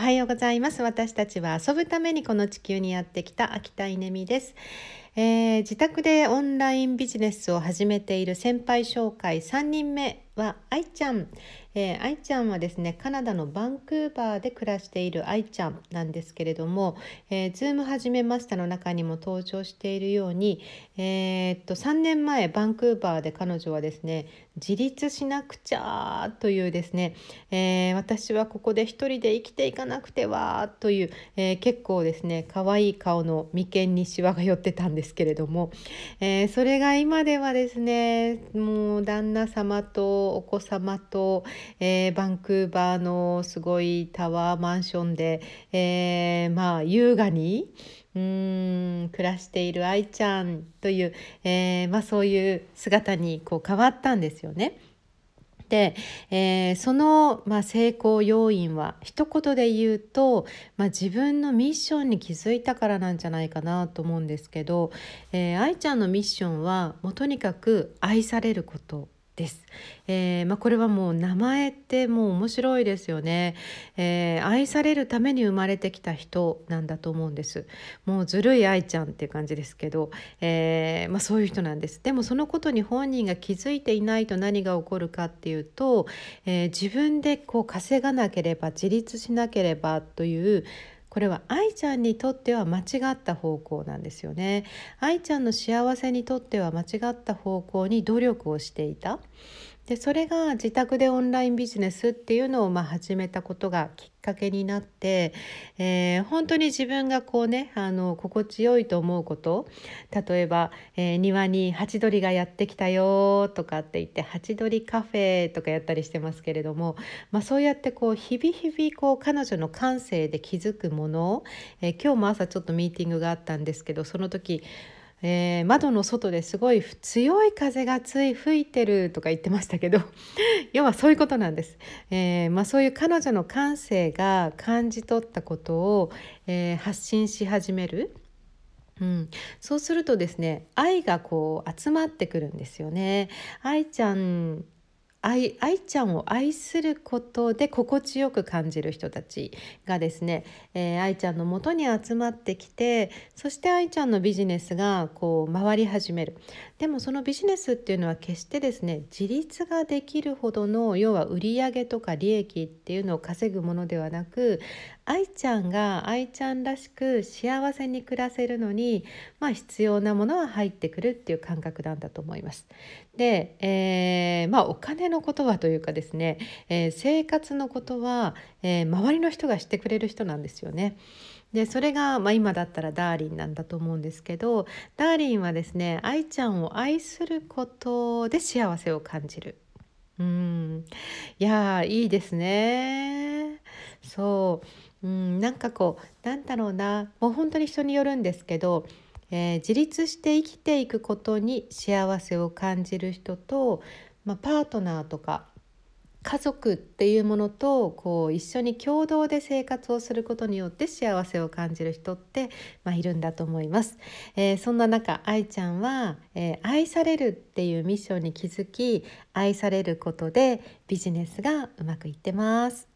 おはようございます。私たちは遊ぶためにこの地球にやってきた秋田稲美です、えー、自宅でオンラインビジネスを始めている先輩紹介3人目は愛ちゃん、えー、愛ちゃんはですねカナダのバンクーバーで暮らしている愛ちゃんなんですけれども、えー、ズーム始めましたの中にも登場しているように、えー、っと3年前バンクーバーで彼女はですね自立しなくちゃというですね、えー、私はここで一人で生きていかなくてはという、えー、結構ですね可愛い顔の眉間にしわが寄ってたんですけれども、えー、それが今ではですねもう旦那様とお子様と、えー、バンクーバーのすごいタワーマンションで、えー、まあ優雅にうん暮らしている愛ちゃんという、えー、まあ、そういう姿にこう変わったんですよね。で、えー、その、まあ、成功要因は一言で言うと、まあ、自分のミッションに気づいたからなんじゃないかなと思うんですけど、えー、愛ちゃんのミッションはもうとにかく愛されることです。えー、まあ、これはもう名前ってもう面白いですよね、えー、愛されるために生まれてきた人なんだと思うんです。もうずるい愛ちゃんっていう感じですけど、えー、まあ、そういう人なんです。でもそのことに本人が気づいていないと何が起こるかっていうと、え自分でこう稼がなければ自立しなければというこれは愛ちゃんにとっては間違った方向なんですよね。愛ちゃんの幸せにとっては間違った方向に努力をしていた。でそれが自宅でオンラインビジネスっていうのをまあ始めたことがきっかけになって、えー、本当に自分がこうねあの心地よいと思うこと例えば、えー、庭にハチドリがやってきたよとかって言ってハチドリカフェとかやったりしてますけれども、まあ、そうやってこう日々日々こう彼女の感性で気づくもの、えー、今日も朝ちょっとミーティングがあったんですけどその時えー、窓の外ですごい強い風がつい吹いてるとか言ってましたけど 要はそういうことなんです、えー、まあ、そういう彼女の感性が感じ取ったことを、えー、発信し始める。うん、そうするとですね愛がこう集まってくるんですよね。愛ちゃん愛愛ちゃんを愛することで心地よく感じる人たちがですね、えー、愛ちゃんのもとに集まってきてそして愛ちゃんのビジネスがこう回り始めるでもそのビジネスっていうのは決してですね自立ができるほどの要は売上とか利益っていうのを稼ぐものではなく愛ちゃんが愛ちゃんらしく幸せに暮らせるのに、まあ、必要なものは入ってくるっていう感覚なんだと思います。で、えー、まあ、お金のことはというかですね、えー、生活のことは、えー、周りの人がしてくれる人なんですよね。でそれが、まあ、今だったらダーリンなんだと思うんですけどダーリンはですね愛ちゃんを愛することで幸せを感じる。うんいやいいですね。そううん、なんかこうなんだろうなもう本当に人によるんですけど、えー、自立して生きていくことに幸せを感じる人と、まあ、パートナーとか家族っていうものとこう一緒に共同で生活をすることによって幸せを感じる人って、まあ、いるんだと思います、えー、そんな中愛ちゃんは、えー、愛されるっていうミッションに気づき愛されることでビジネスがうまくいってます。